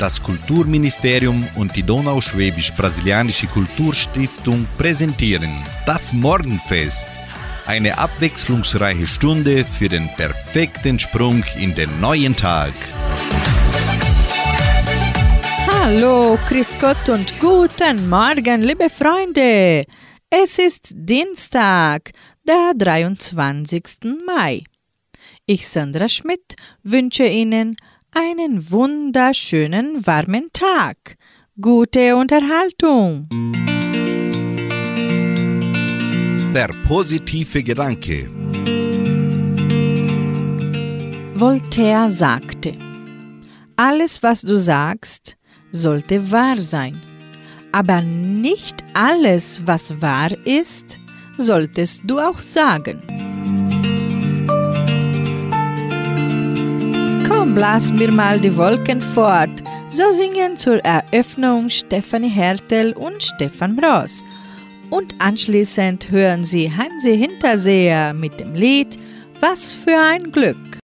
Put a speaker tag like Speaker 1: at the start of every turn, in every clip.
Speaker 1: Das Kulturministerium und die Donauschwäbisch-Brasilianische Kulturstiftung präsentieren das Morgenfest. Eine abwechslungsreiche Stunde für den perfekten Sprung in den neuen Tag.
Speaker 2: Hallo, Chris Gott und guten Morgen, liebe Freunde. Es ist Dienstag, der 23. Mai. Ich, Sandra Schmidt, wünsche Ihnen einen wunderschönen warmen Tag. Gute Unterhaltung.
Speaker 1: Der positive Gedanke.
Speaker 2: Voltaire sagte, alles, was du sagst, sollte wahr sein, aber nicht alles, was wahr ist, solltest du auch sagen. Komm, blasen wir mal die Wolken fort. So singen zur Eröffnung Stefanie Hertel und Stefan Ross. Und anschließend hören Sie Hansi Hinterseher mit dem Lied Was für ein Glück.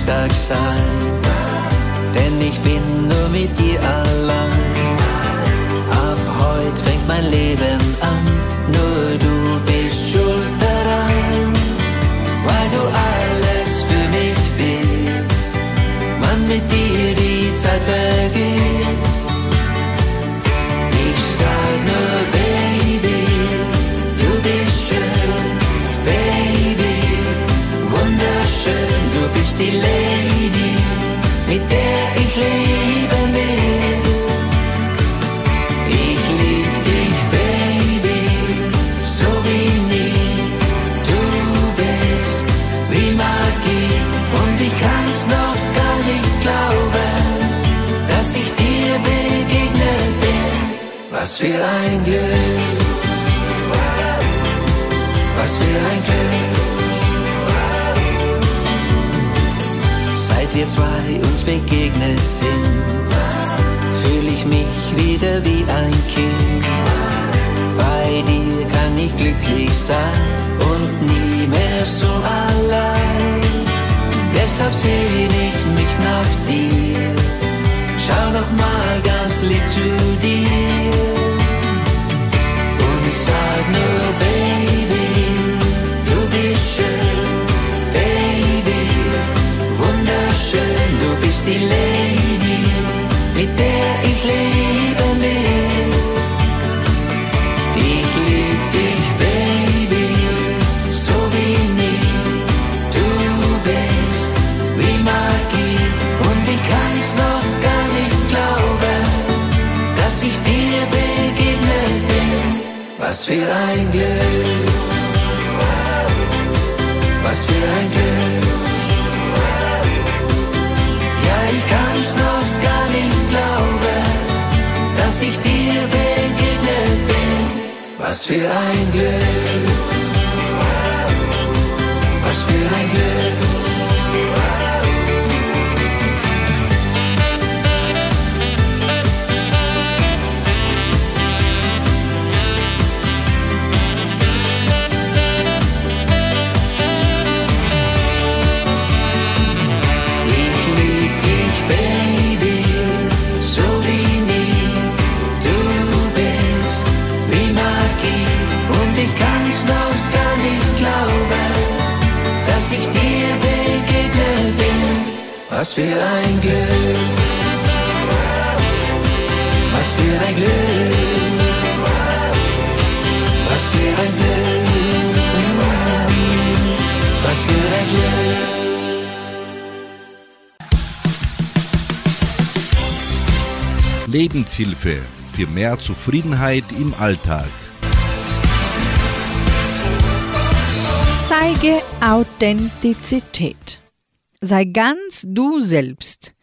Speaker 3: Glückstag sein, denn Deshalb sehne ich mich nach dir. Schau noch mal ganz lieb zu dir und sag nur, Baby, du bist schön, Baby, wunderschön, du bist die Lady, mit der ich leben will. Was für ein Glück, was für ein Glück. Ja, ich kann's noch gar nicht glauben, dass ich dir begegnet bin. Was für ein Glück, was für ein Glück. Was für ein Glück, was für ein Glück, was für ein Glück, was für ein Glück.
Speaker 1: Lebenshilfe für mehr Zufriedenheit im Alltag.
Speaker 4: Zeige Authentizität. Sei ganz du selbst.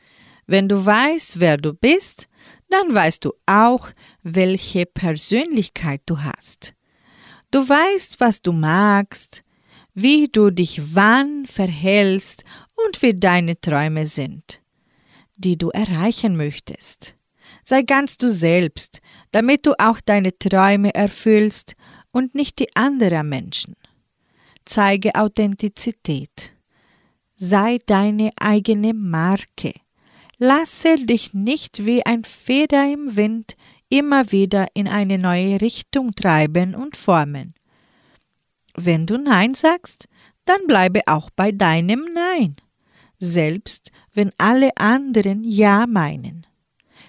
Speaker 4: Wenn du weißt, wer du bist, dann weißt du auch, welche Persönlichkeit du hast. Du weißt, was du magst, wie du dich wann verhältst und wie deine Träume sind, die du erreichen möchtest. Sei ganz du selbst, damit du auch deine Träume erfüllst und nicht die anderer Menschen. Zeige Authentizität. Sei deine eigene Marke. Lasse dich nicht wie ein Feder im Wind immer wieder in eine neue Richtung treiben und formen. Wenn du Nein sagst, dann bleibe auch bei deinem Nein, selbst wenn alle anderen Ja meinen.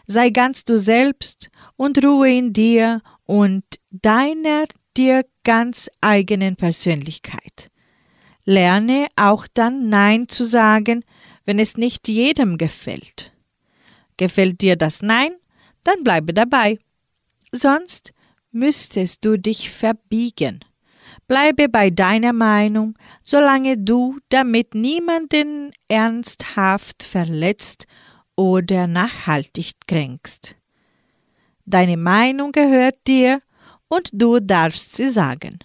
Speaker 4: Sei ganz du selbst und ruhe in dir und deiner dir ganz eigenen Persönlichkeit. Lerne auch dann Nein zu sagen, wenn es nicht jedem gefällt. Gefällt dir das Nein, dann bleibe dabei. Sonst müsstest du dich verbiegen. Bleibe bei deiner Meinung, solange du damit niemanden ernsthaft verletzt oder nachhaltig kränkst. Deine Meinung gehört dir und du darfst sie sagen.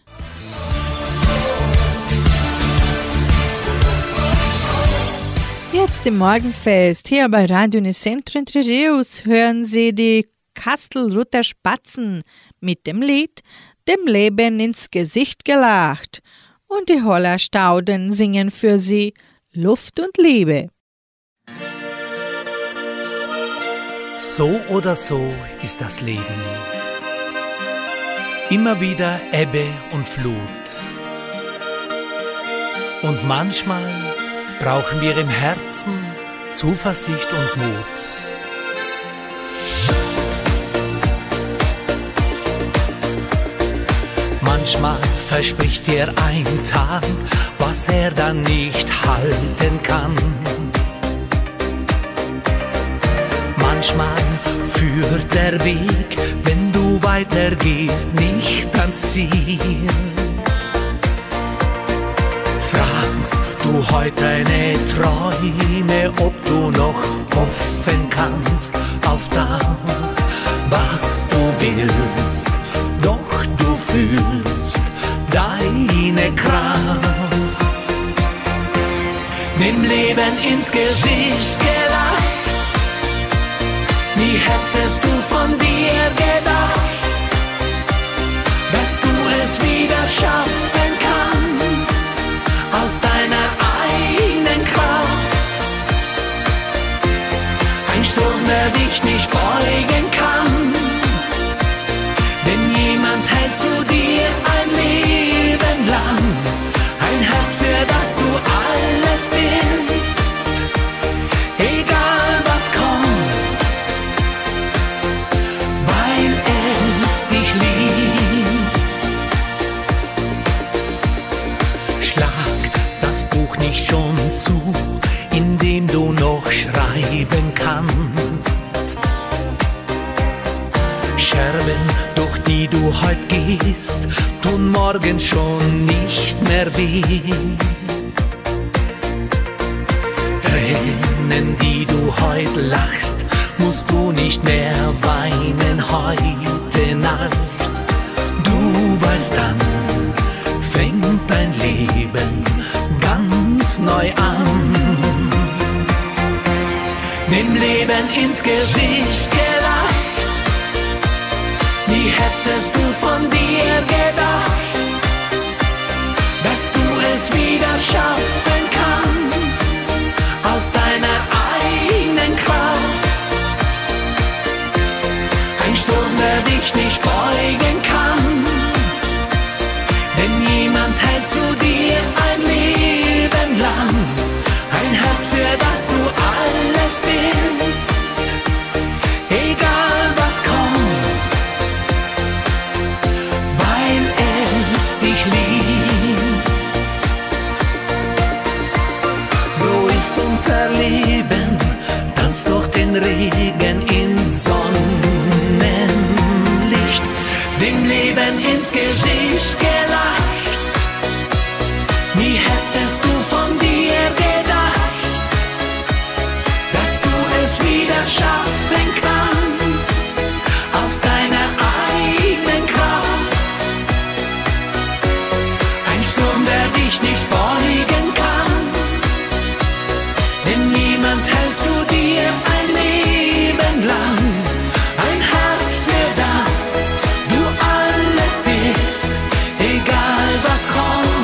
Speaker 4: Jetzt im Morgenfest hier bei Radio Unicentro Entre Rios hören Sie die Kastelruther Spatzen mit dem Lied Dem Leben ins Gesicht gelacht und die Hollerstauden singen für Sie Luft und Liebe.
Speaker 5: So oder so ist das Leben. Immer wieder Ebbe und Flut. Und manchmal brauchen wir im Herzen Zuversicht und Mut. Manchmal verspricht dir ein Tag, was er dann nicht halten kann. Manchmal führt der Weg, wenn du weitergehst, nicht ans Ziel. Fragst du heute deine Träume, ob du noch hoffen kannst? auf das, was du willst. Doch du fühlst deine Kraft. Dem Leben ins Gesicht gelacht. Wie hättest du von dir gedacht, dass du es wieder schaffen kannst aus deiner eigenen Kraft? Ein Sturm, der dich nicht beugen kann, denn jemand hält zu dir ein Leben lang, ein Herz, für das du alles die du heute gehst, tun morgen schon nicht mehr weh. Tränen, die du heute lachst, musst du nicht mehr weinen heute Nacht. Du weißt dann, fängt dein Leben ganz neu an. Dem Leben ins Gesicht gelacht, wie hättest du von dir gedacht, dass du es wieder schaffen kannst aus deiner eigenen Kraft. Ein Sturm, der dich nicht beugen egal was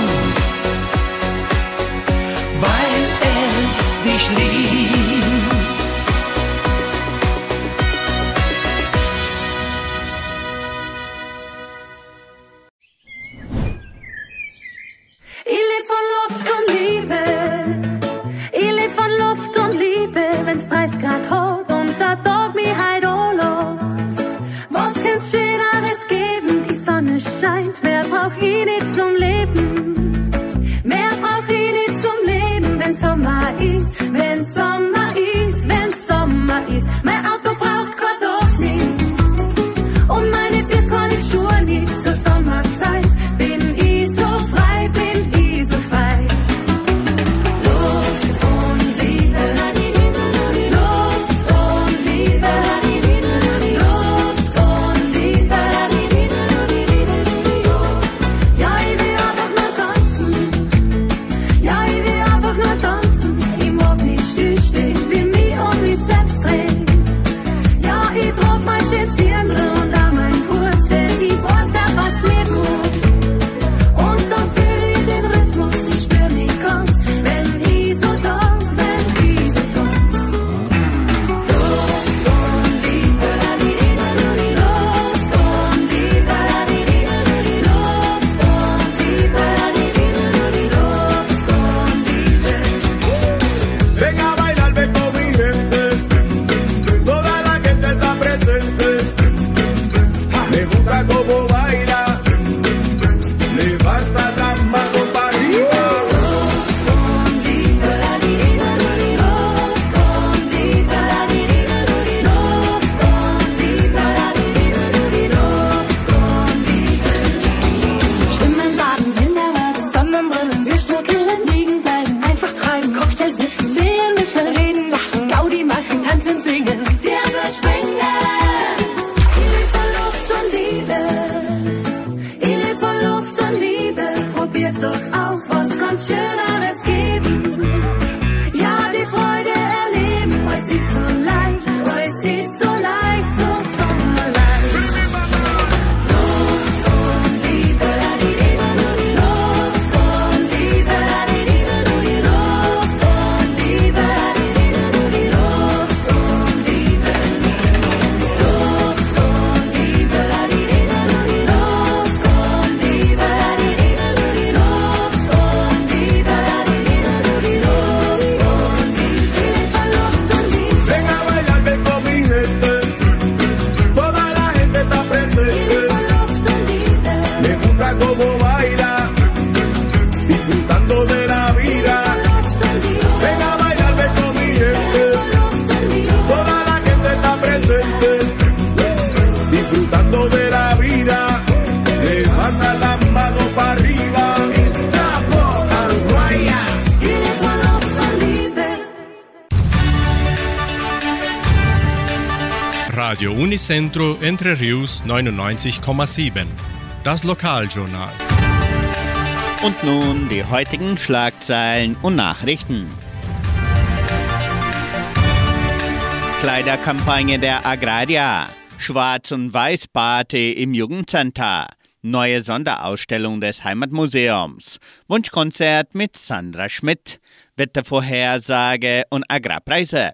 Speaker 6: Unicentro Entre Rius 99,7. Das Lokaljournal.
Speaker 7: Und nun die heutigen Schlagzeilen und Nachrichten. Kleiderkampagne der Agraria. Schwarz- und Weiß-Party im Jugendcenter. Neue Sonderausstellung des Heimatmuseums. Wunschkonzert mit Sandra Schmidt. Wettervorhersage und Agrarpreise.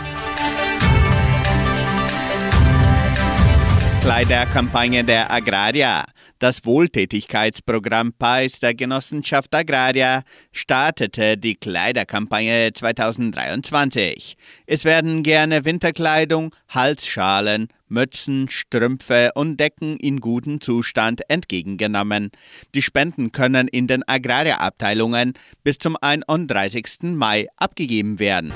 Speaker 7: Kleiderkampagne der Agraria. Das Wohltätigkeitsprogramm PAIS der Genossenschaft Agraria startete die Kleiderkampagne 2023. Es werden gerne Winterkleidung, Halsschalen, Mützen, Strümpfe und Decken in gutem Zustand entgegengenommen. Die Spenden können in den Agraria-Abteilungen bis zum 31. Mai abgegeben werden.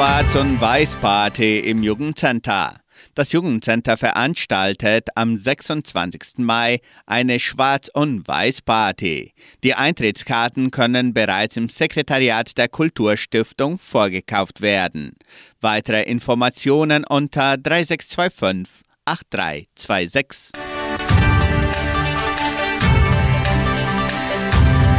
Speaker 7: Schwarz- und Weiß-Party im Jugendcenter. Das Jugendcenter veranstaltet am 26. Mai eine Schwarz- und Weiß-Party. Die Eintrittskarten können bereits im Sekretariat der Kulturstiftung vorgekauft werden. Weitere Informationen unter 3625 8326.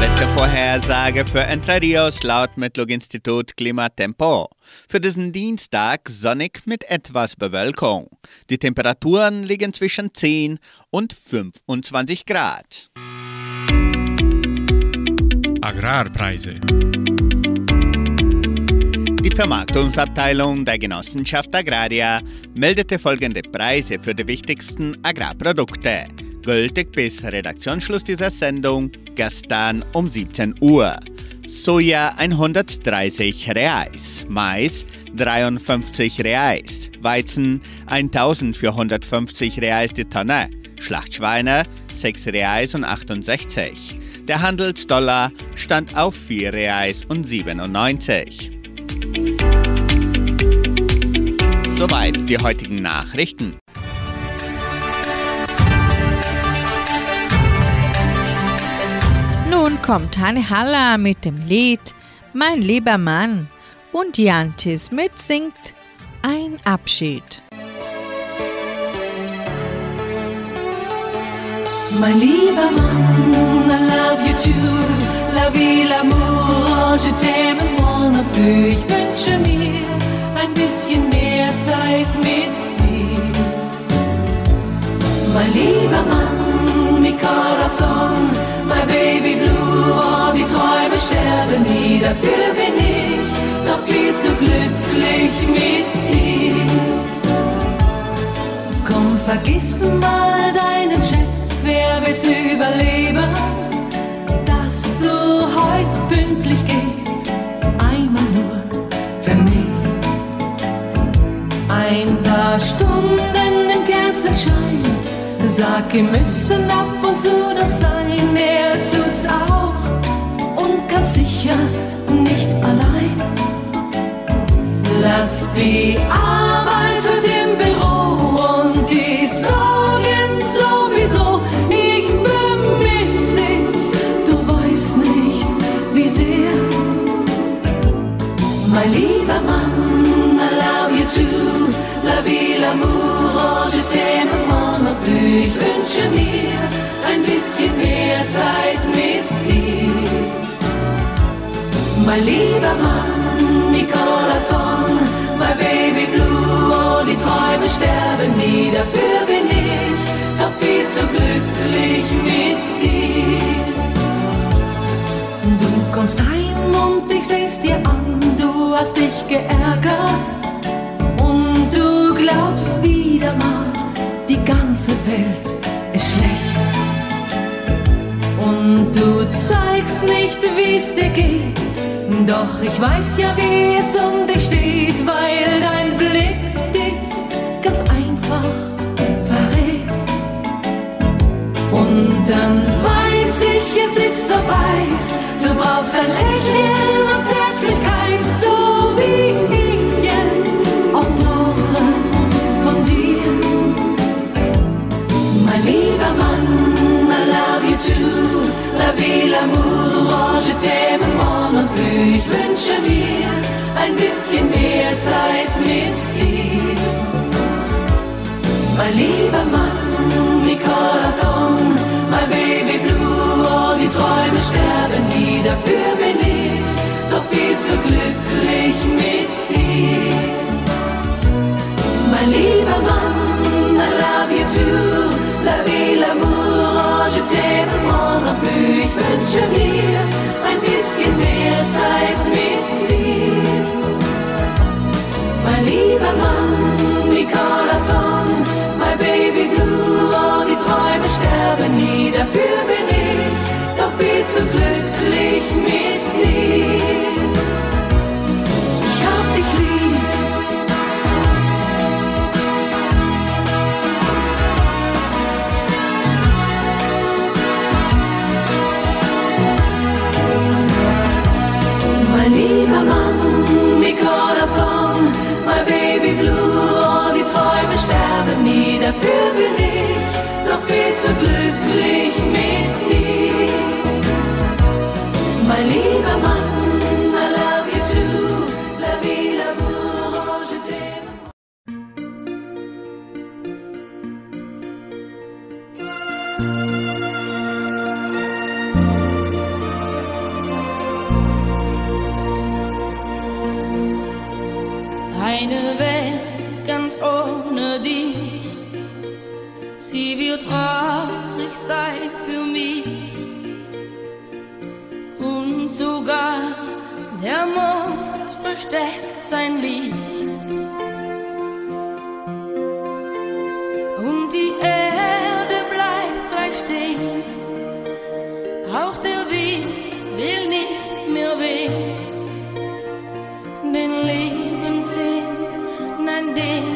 Speaker 7: Wettervorhersage für Entre Rios laut Metlog-Institut Klimatempo. Für diesen Dienstag sonnig mit etwas Bewölkung. Die Temperaturen liegen zwischen 10 und 25 Grad.
Speaker 6: Agrarpreise.
Speaker 7: Die Vermarktungsabteilung der Genossenschaft Agraria meldete folgende Preise für die wichtigsten Agrarprodukte. Gültig bis Redaktionsschluss dieser Sendung gestern um 17 Uhr. Soja 130 Reais, Mais 53 Reais, Weizen 1450 Reais die Tonne, Schlachtschweine 6 Reais und 68. Der Handelsdollar stand auf 4 Reais und 97. Soweit die heutigen Nachrichten.
Speaker 4: Nun kommt Hanne Haller mit dem Lied Mein lieber Mann und Jantis mitsingt Ein Abschied.
Speaker 8: Mein lieber Mann, I love you too. La vie, l'amour, je t'aime moi non plus. Ich wünsche mir ein bisschen mehr Zeit mit dir. Mein lieber Mann, dafür bin ich noch viel zu glücklich mit dir. Komm, vergiss mal deinen Chef, wer will's überleben, dass du heute pünktlich gehst, einmal nur für mich. Ein paar Stunden im Kerzenschein, sag, wir müssen ab und zu doch sein, er tut's auch sicher nicht allein. Lass die Arbeit heute im Büro und die Sorgen sowieso. Ich vermiss dich, du weißt nicht, wie sehr. Mein lieber Mann, I love you too. La vie, l'amour, oh, je t'aime plus. Ich wünsche mir ein bisschen mehr Zeit Mein lieber Mann, mi corazon, my baby blue, oh, die Träume sterben nie, dafür bin ich doch viel zu glücklich mit dir. Du kommst heim und ich seh's dir an, du hast dich geärgert und du glaubst wieder mal, die ganze Welt ist schlecht. Und du zeigst nicht, wie's dir geht, doch ich weiß ja, wie es um dich steht, weil dein Blick dich ganz einfach verrät. Und dann weiß ich, es ist soweit. Du brauchst ein Lächeln und Zärtlichkeit, so wie ich es auch brauche von dir. Mein lieber Mann, I love you too. La vie, l'amour, wünsche mir ein bisschen mehr Zeit mit dir. Mein lieber Mann, mi corazon, my baby blue, oh, die Träume sterben nie, dafür bin ich doch viel zu glücklich mit dir. Mein lieber Mann, I love you too, la vie, l'amour, oh, je t'aime moi non plus, ich wünsche mir ein mehr Zeit mit dir. Mein lieber Mann, mi baby blue, die Träume sterben nie, dafür bin ich doch viel zu glücklich mit dir.
Speaker 2: Sein Licht. Und die Erde bleibt gleich stehen, auch der Wind will nicht mehr wehen den Lebenssinn, nein, den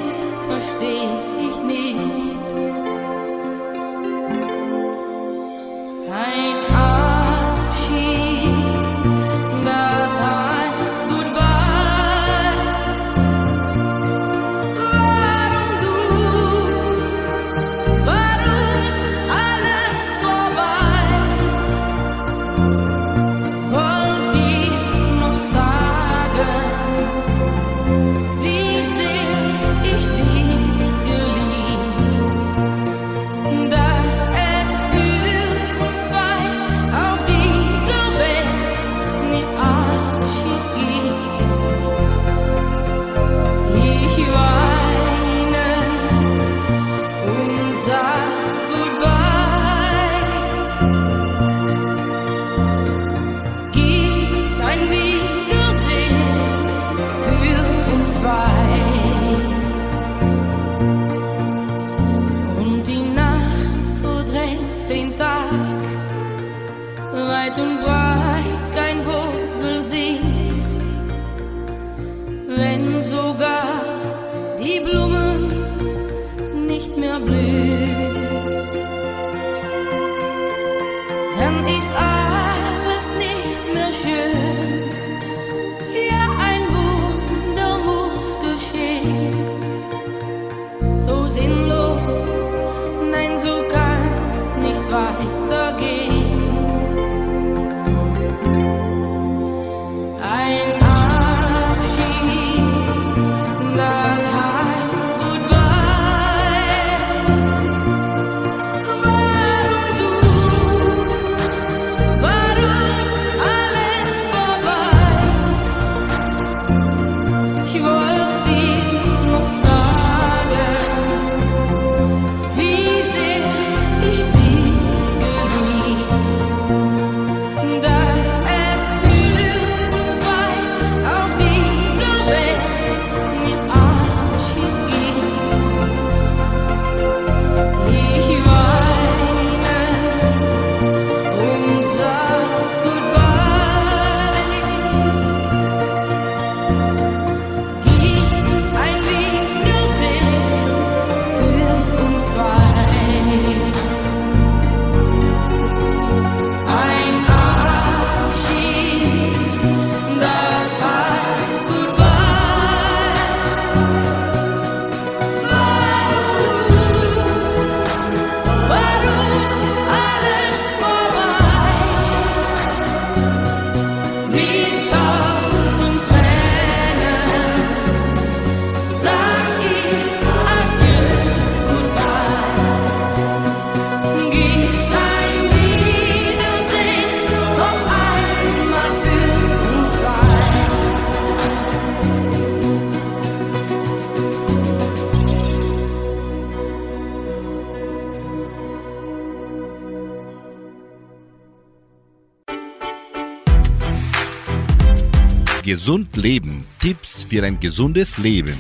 Speaker 1: Gesund Leben. Tipps für ein gesundes Leben.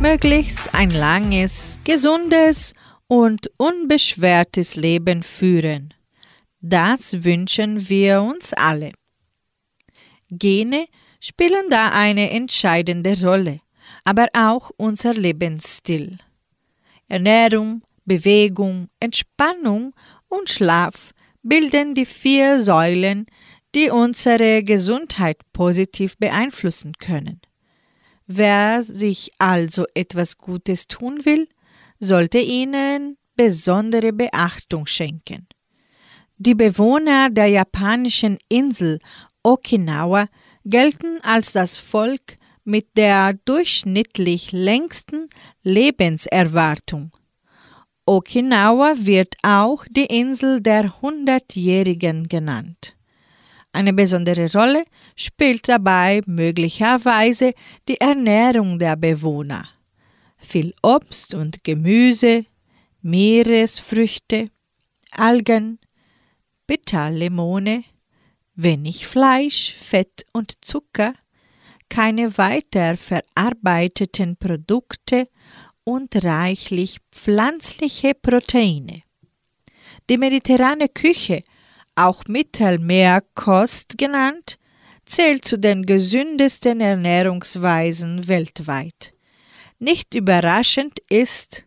Speaker 4: Möglichst ein langes, gesundes und unbeschwertes Leben führen. Das wünschen wir uns alle. Gene spielen da eine entscheidende Rolle, aber auch unser Lebensstil. Ernährung, Bewegung, Entspannung und Schlaf bilden die vier Säulen, die unsere Gesundheit positiv beeinflussen können. Wer sich also etwas Gutes tun will, sollte ihnen besondere Beachtung schenken. Die Bewohner der japanischen Insel Okinawa gelten als das Volk mit der durchschnittlich längsten Lebenserwartung. Okinawa wird auch die Insel der Hundertjährigen genannt. Eine besondere Rolle spielt dabei möglicherweise die Ernährung der Bewohner. Viel Obst und Gemüse, Meeresfrüchte, Algen, Bitterlemone, wenig Fleisch, Fett und Zucker, keine weiter verarbeiteten Produkte und reichlich pflanzliche Proteine. Die mediterrane Küche, auch Mittelmeerkost genannt, zählt zu den gesündesten Ernährungsweisen weltweit. Nicht überraschend ist,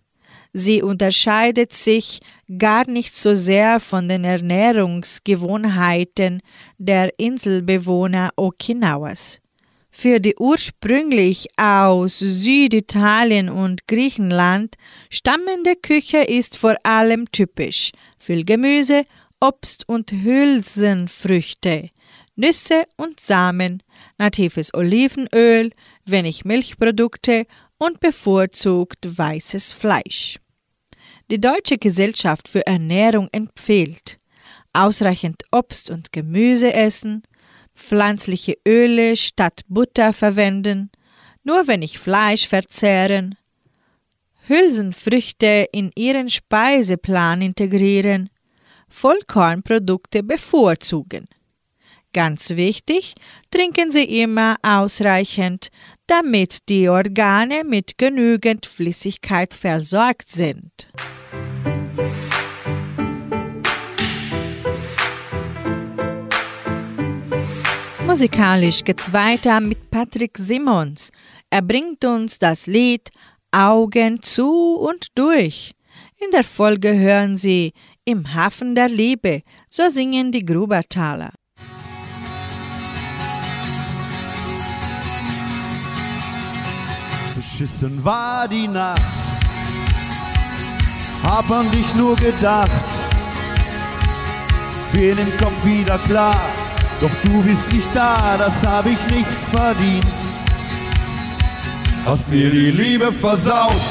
Speaker 4: sie unterscheidet sich gar nicht so sehr von den Ernährungsgewohnheiten der Inselbewohner Okinawas. Für die ursprünglich aus Süditalien und Griechenland stammende Küche ist vor allem typisch viel Gemüse, Obst und Hülsenfrüchte, Nüsse und Samen, natives Olivenöl, wenig Milchprodukte und bevorzugt weißes Fleisch. Die Deutsche Gesellschaft für Ernährung empfiehlt ausreichend Obst und Gemüse essen, pflanzliche Öle statt Butter verwenden, nur wenig Fleisch verzehren, Hülsenfrüchte in ihren Speiseplan integrieren, Vollkornprodukte bevorzugen. Ganz wichtig, trinken Sie immer ausreichend, damit die Organe mit genügend Flüssigkeit versorgt sind. Musikalisch geht's weiter mit Patrick Simmons. Er bringt uns das Lied Augen zu und durch. In der Folge hören Sie Im Hafen der Liebe, so singen die Grubertaler.
Speaker 9: Beschissen war die Nacht, hab an dich nur gedacht, bin im Kopf wieder klar, doch du bist nicht da, das hab ich nicht verdient. Hast mir die Liebe versaut,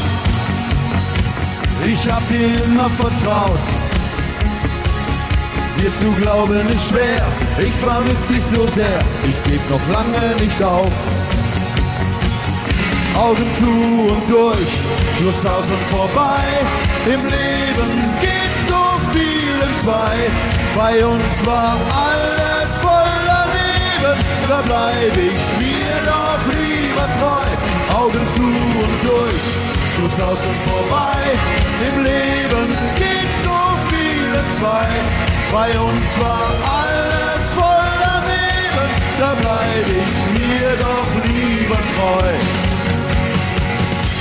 Speaker 9: ich hab dir immer vertraut. Dir zu glauben ist schwer, ich vermiss dich so sehr, ich geb noch lange nicht auf. Augen zu und durch, Schluss aus und vorbei. Im Leben geht so viel in zwei. Bei uns war alles da bleib ich mir doch lieber treu. Augen zu und durch, Schluss aus und vorbei. Im Leben geht so viel in zwei. Bei uns war alles voller Leben, da bleib ich mir doch lieber treu.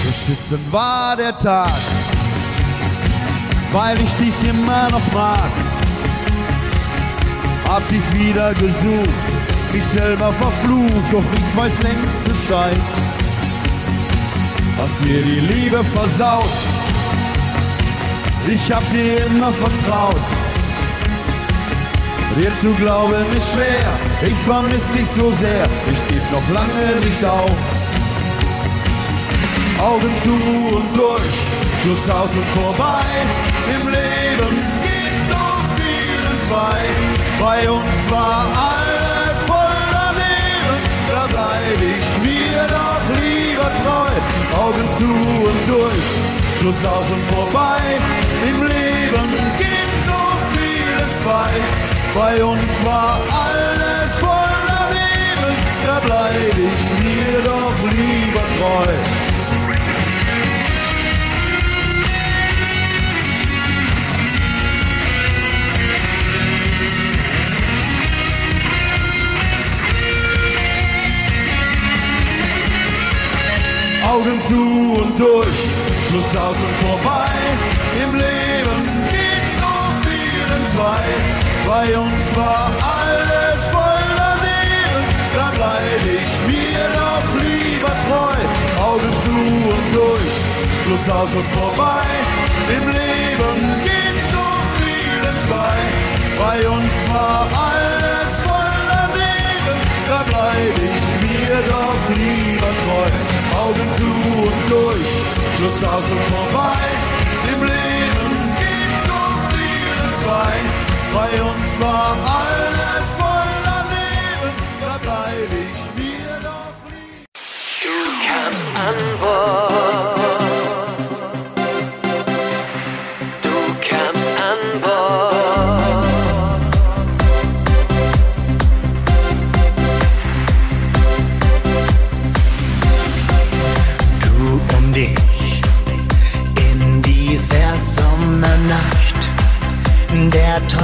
Speaker 9: Beschissen war der Tag, weil ich dich immer noch mag. Hab dich wieder gesucht, mich selber verflucht, doch ich weiß längst Bescheid. Hast mir die Liebe versaut, ich hab dir immer vertraut. Dir zu glauben ist schwer, ich vermiss dich so sehr, ich geb noch lange nicht auf. Augen zu und durch, Schluss aus und vorbei. Im Leben geht so viel zwei. Bei uns war alles bleib ich mir doch lieber treu. Augen zu und durch, Schluss aus und vorbei. Im Leben geht so viel in zwei. Bei uns war alles voller Leben, da bleib ich mir doch lieber treu. Augen zu und durch, Schluss aus und vorbei. Im Leben geht so viel zwei. Bei uns war alles voller Leben, da bleib ich mir doch lieber treu. Augen zu und durch, Schluss aus und vorbei. Im Leben geht so viel zwei. Bei uns war alles voller Leben, da bleib ich mir doch lieber treu. Augen zu und durch, Schluss aus und vorbei. Im Leben geht so viel in zwei. Bei uns war alles voller Leben, da bleib ich mir doch lieber.
Speaker 10: Du kamst an Bord.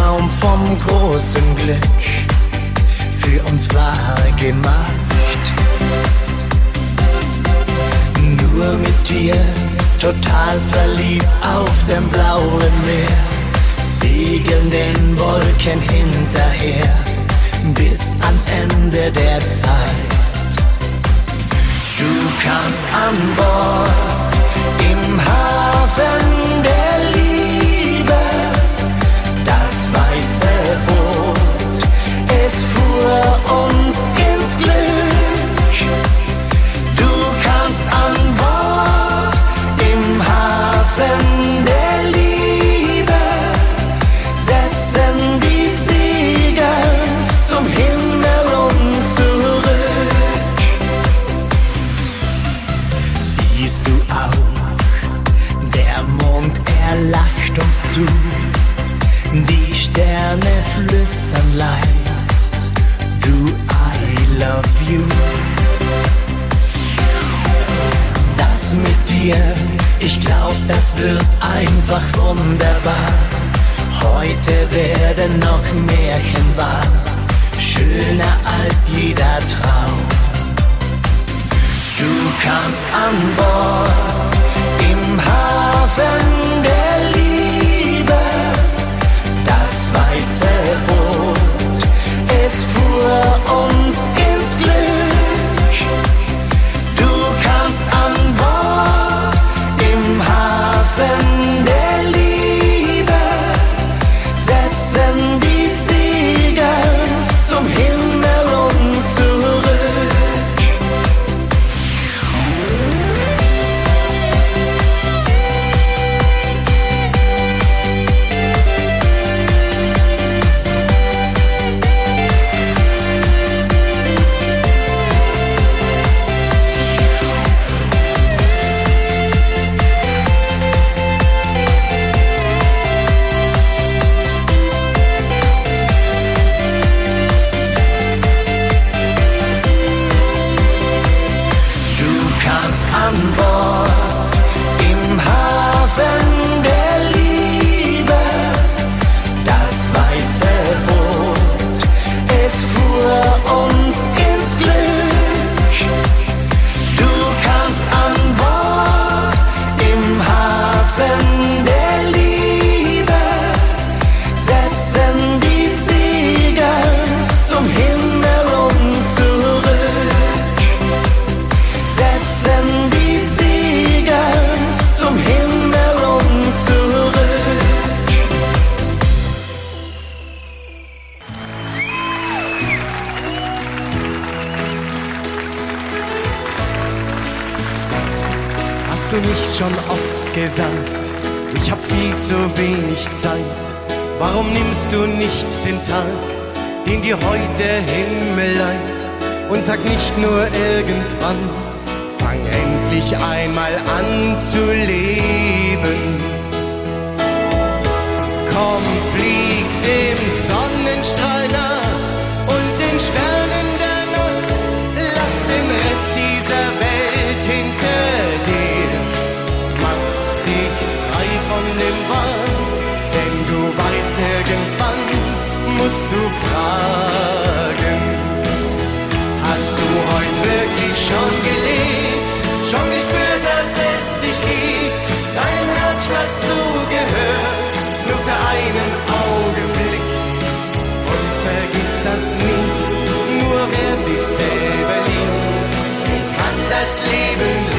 Speaker 10: Traum vom großen Glück für uns war gemacht. Nur mit dir, total verliebt auf dem blauen Meer, segeln den Wolken hinterher bis ans Ende der Zeit. Du kamst an Bord im Hafen der leis, du, I love you. Das mit dir, ich glaub, das wird einfach wunderbar. Heute werden noch Märchen wahr, schöner als jeder Traum. Du kamst an Bord im Hafen der
Speaker 11: schon oft gesagt, ich hab viel zu wenig Zeit? Warum nimmst du nicht den Tag, den dir heute Himmel leiht? Und sag nicht nur irgendwann, fang endlich einmal an zu leben. Komm, flieg im Sonnenstrahl du fragen. Hast du heute wirklich schon gelebt? Schon gespürt, dass es dich gibt? Deinem Herzschlag zugehört? Nur für einen Augenblick. Und vergiss das nie. Nur wer sich selber liebt, kann das leben.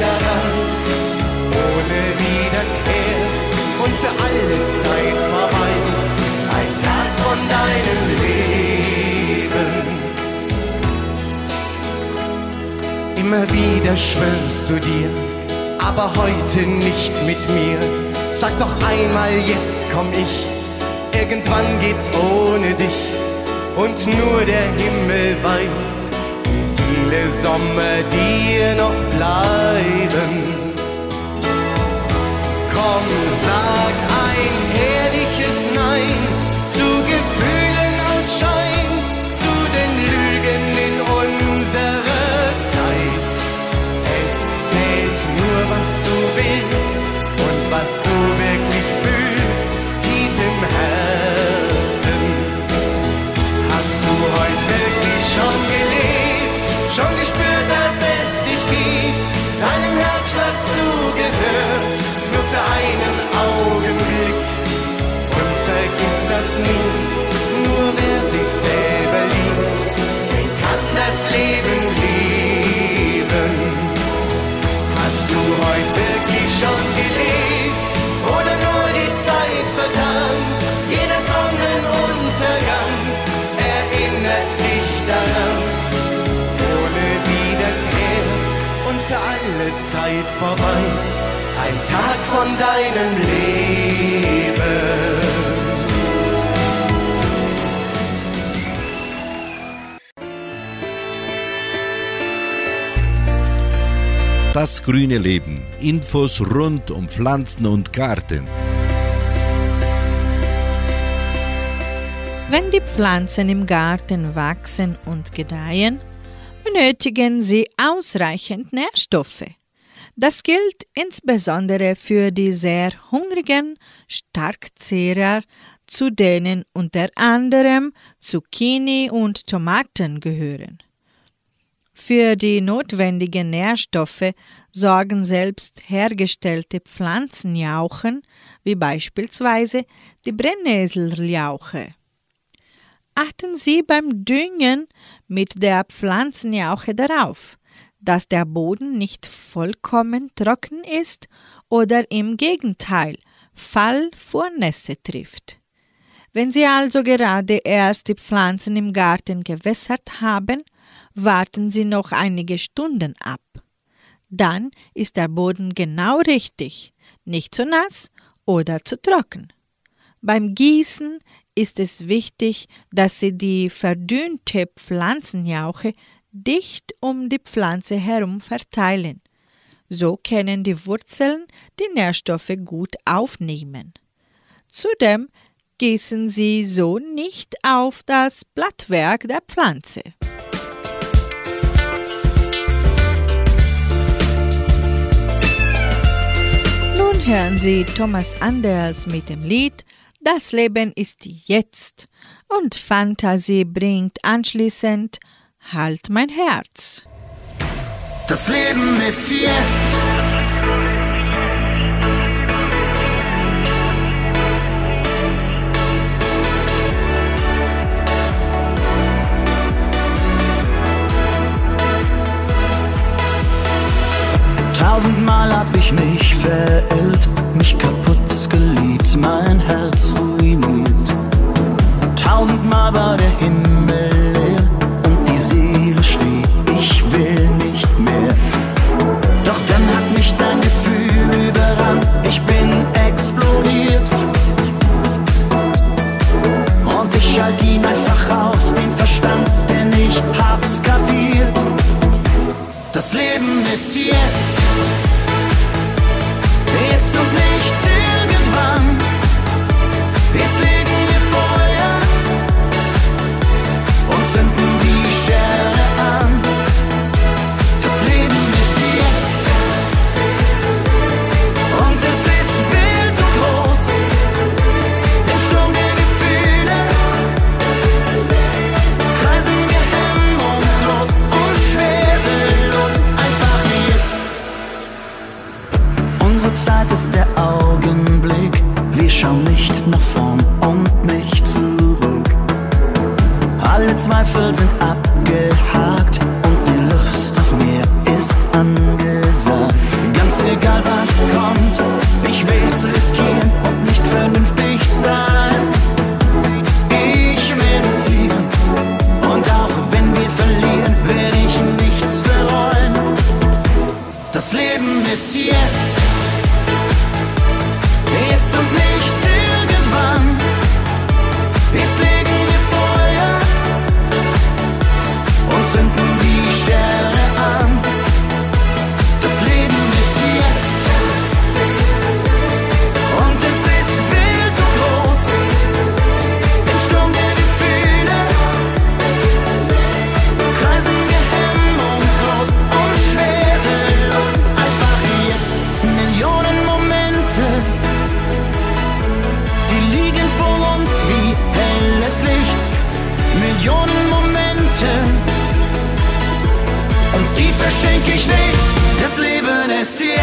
Speaker 11: Daran. Ohne Wiederkehr und für alle Zeit vorbei. Ein Tag von deinem Leben. Immer wieder schwörst du dir, aber heute nicht mit mir. Sag doch einmal, jetzt komm ich. Irgendwann geht's ohne dich. Und nur der Himmel weiß, viele Sommer dir noch bleiben. Komm, das nie, nur wer sich selber liebt, den kann das Leben leben. Hast du heute wirklich schon gelebt oder nur die Zeit vertan? Jeder Sonnenuntergang erinnert dich daran. Ohne Wiederkehr und für alle Zeit vorbei. Ein Tag von deinem Leben.
Speaker 1: Das grüne Leben. Infos rund um Pflanzen und Garten.
Speaker 4: Wenn die Pflanzen im Garten wachsen und gedeihen, benötigen sie ausreichend Nährstoffe. Das gilt insbesondere für die sehr hungrigen Starkzehrer, zu denen unter anderem Zucchini und Tomaten gehören. Für die notwendigen Nährstoffe sorgen selbst hergestellte Pflanzenjauchen, wie beispielsweise die Brennnesseljauche. Achten Sie beim Düngen mit der Pflanzenjauche darauf, dass der Boden nicht vollkommen trocken ist oder im Gegenteil Fall vor Nässe trifft. Wenn Sie also gerade erst die Pflanzen im Garten gewässert haben, warten Sie noch einige Stunden ab. Dann ist der Boden genau richtig, nicht zu nass oder zu trocken. Beim Gießen ist es wichtig, dass Sie die verdünnte Pflanzenjauche dicht um die Pflanze herum verteilen. So können die Wurzeln die Nährstoffe gut aufnehmen. Zudem gießen Sie so nicht auf das Blattwerk der Pflanze. Hören Sie Thomas Anders mit dem Lied Das Leben ist jetzt und Fantasie bringt anschließend Halt mein Herz.
Speaker 10: Das Leben ist jetzt. Tausendmal hab ich mich verirrt, mich kaputt geliebt, mein Herz ruiniert. Tausendmal war der Himmel leer und die Seele schrie, ich will nicht mehr. Doch dann hat mich dein Gefühl überrannt, ich bin explodiert. Und ich schalt ihn einfach aus, den Verstand, denn ich hab's kapiert. Das Leben ist jetzt. Jetzt Äpfel sind.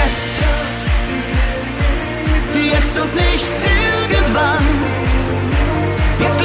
Speaker 10: jetzt, jetzt und nicht irgendwann. Jetzt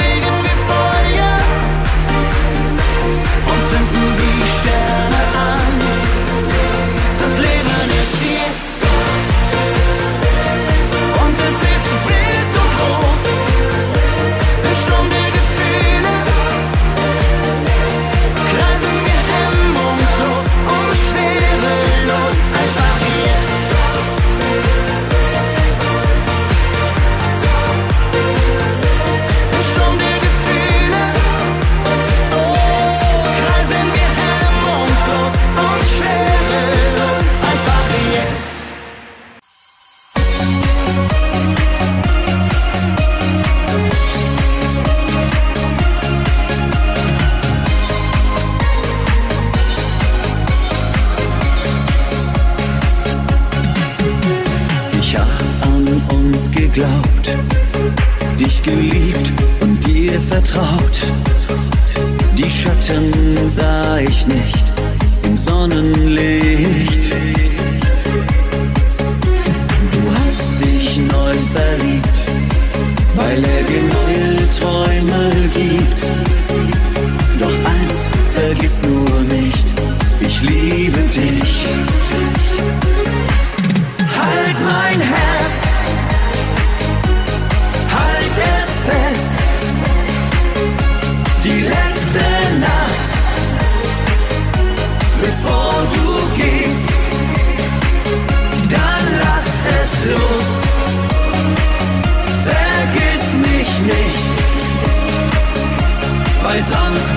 Speaker 10: 在沧。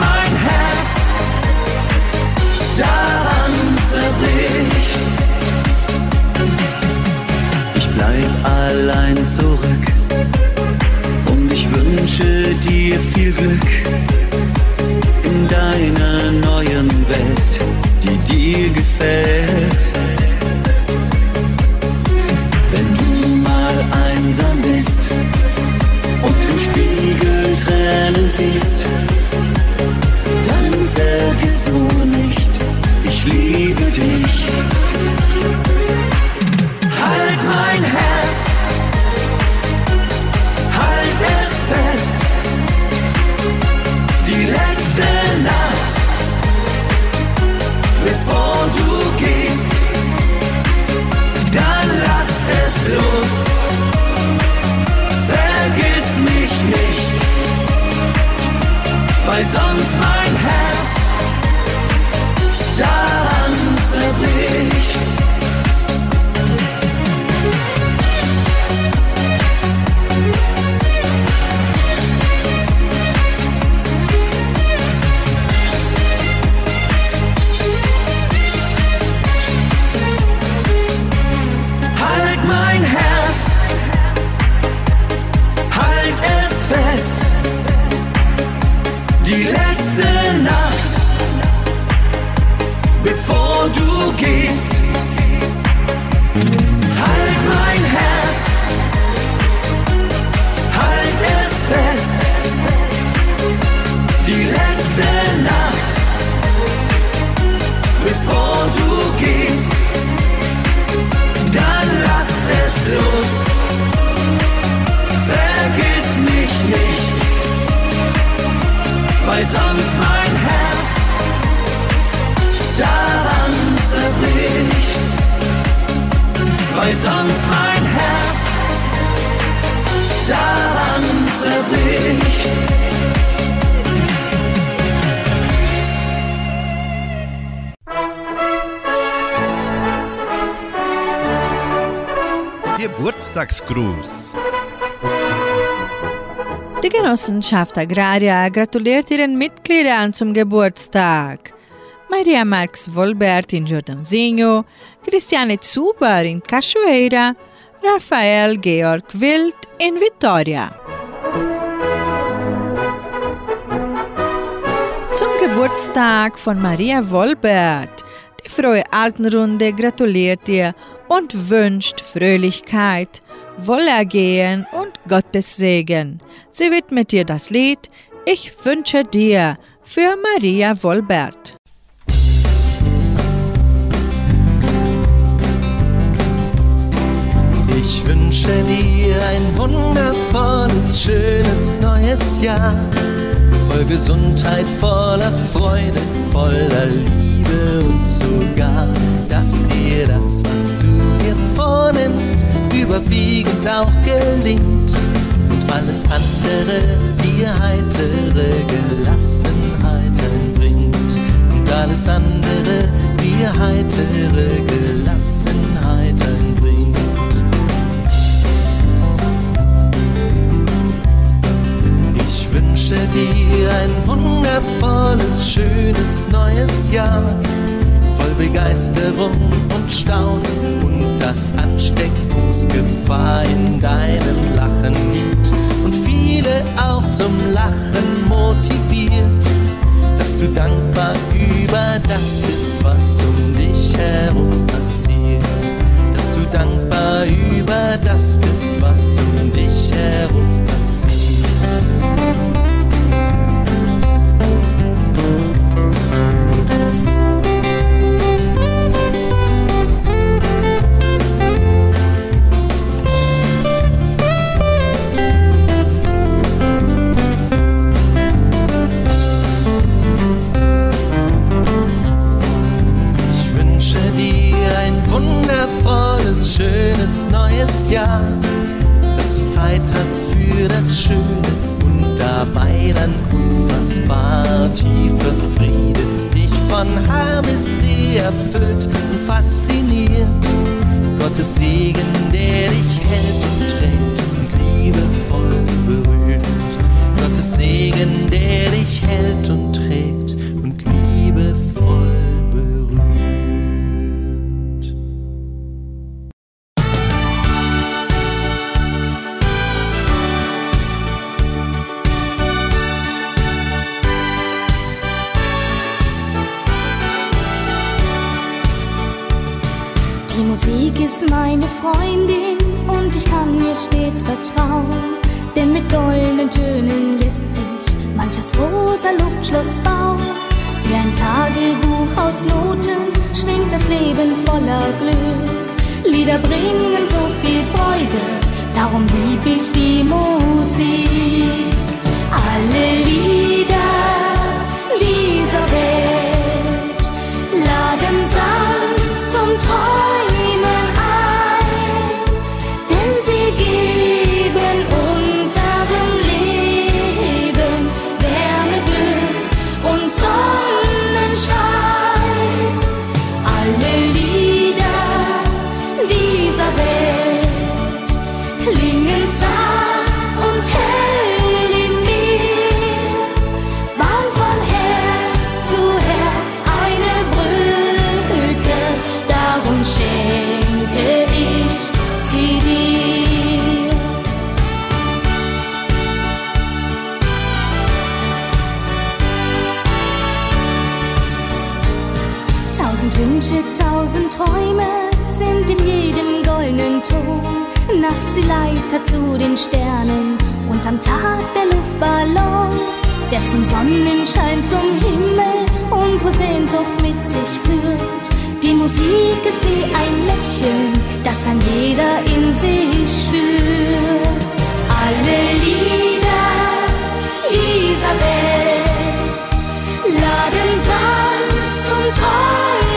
Speaker 1: Geburtstagsgruß.
Speaker 4: Die Genossenschaft Agraria gratuliert ihren Mitgliedern zum Geburtstag. Maria Marx Wolbert in Giordãozinho, Cristiane Zuber in Cachoeira, Rafael Georg Wild in Vitoria. Zum Geburtstag von Maria Wolbert. Die frohe Altenrunde gratuliert dir und wünscht Fröhlichkeit, Wohlergehen und Gottes Segen. Sie widmet dir das Lied Ich wünsche dir für Maria Wolbert.
Speaker 8: Ich wünsche dir ein wundervolles, schönes neues Jahr. Voll Gesundheit, voller Freude, voller Liebe und sogar, dass dir das, was du vornimmst, überwiegend auch gelingt. Und alles andere dir heitere Gelassenheit einbringt. Und alles andere dir heitere Gelassenheit einbringt. Ich wünsche dir ein wundervolles, schönes neues Jahr, voll Begeisterung und Staunen und das Ansteckungsgefahr in deinem Lachen liegt und viele auch zum Lachen motiviert, dass du dankbar über das bist, was um dich herum passiert, dass du dankbar über das bist, was um dich herum passiert.
Speaker 2: Aus Noten schwingt das Leben voller Glück. Lieder bringen so viel Freude, darum lieb ich die Musik. Alle Lieder dieser Welt laden sanft zum Träumen Leiter zu den Sternen und am Tag der Luftballon, der zum Sonnenschein, zum Himmel unsere Sehnsucht mit sich führt. Die Musik ist wie ein Lächeln, das ein jeder in sich spürt. Alle Lieder dieser Welt laden sanft zum Träumen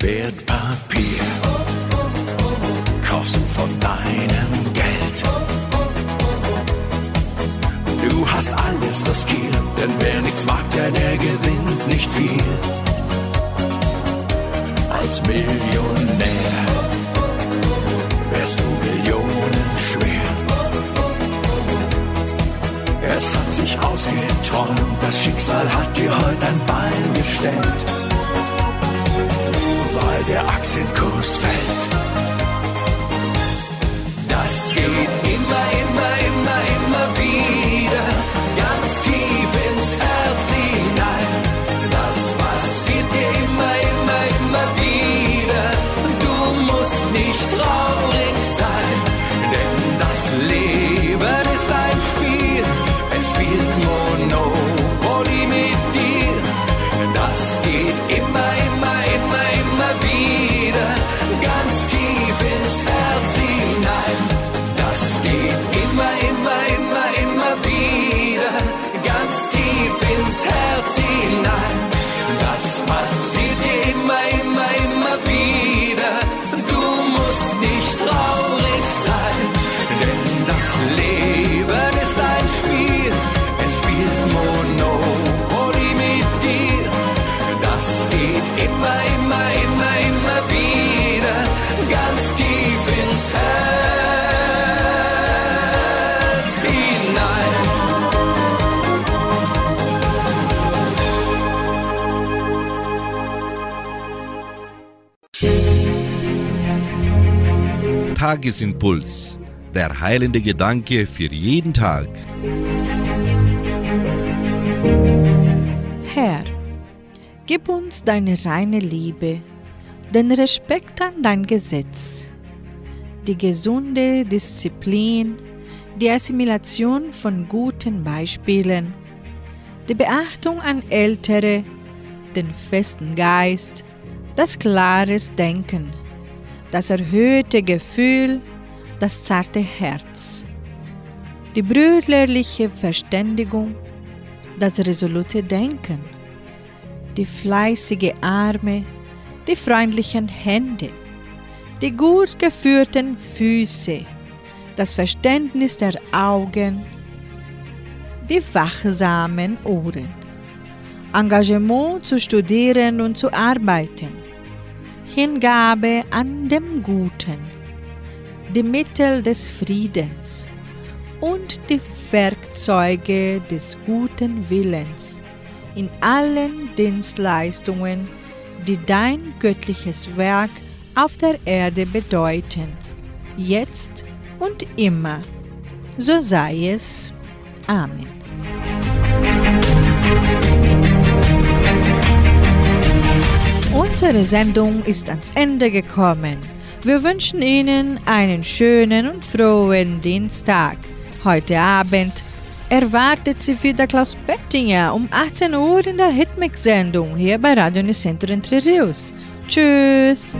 Speaker 5: Wertpapier kaufst du von deinem Geld. Du hast alles riskiert, denn wer nichts wagt, ja, der gewinnt nicht viel. Als Millionär wärst du Millionen schwer. Es hat sich ausgeträumt, das Schicksal hat dir heute ein Bein gestellt der Aktienkurs fällt. Das geht immer, immer, immer, immer
Speaker 1: Tagesimpuls. Der heilende Gedanke für jeden Tag.
Speaker 4: Herr, gib uns deine reine Liebe, den Respekt an dein Gesetz, die gesunde Disziplin, die Assimilation von guten Beispielen, die Beachtung an Ältere, den festen Geist, das klares Denken, das erhöhte Gefühl, das zarte Herz, die brüderliche Verständigung, das resolute Denken, die fleißige Arme, die freundlichen Hände, die gut geführten Füße, das Verständnis der Augen, die wachsamen Ohren, Engagement zu studieren und zu arbeiten, Hingabe an dem Guten, die Mittel des Friedens und die Werkzeuge des guten Willens in allen Dienstleistungen, die dein göttliches Werk auf der Erde bedeuten, jetzt und immer. So sei es. Amen. Unsere Sendung ist ans Ende gekommen. Wir wünschen Ihnen einen schönen und frohen Dienstag. Heute Abend erwartet Sie wieder Klaus Bettinger um 18 Uhr in der Hitmix-Sendung hier bei Radio Nicentro Entre Rios. Tschüss!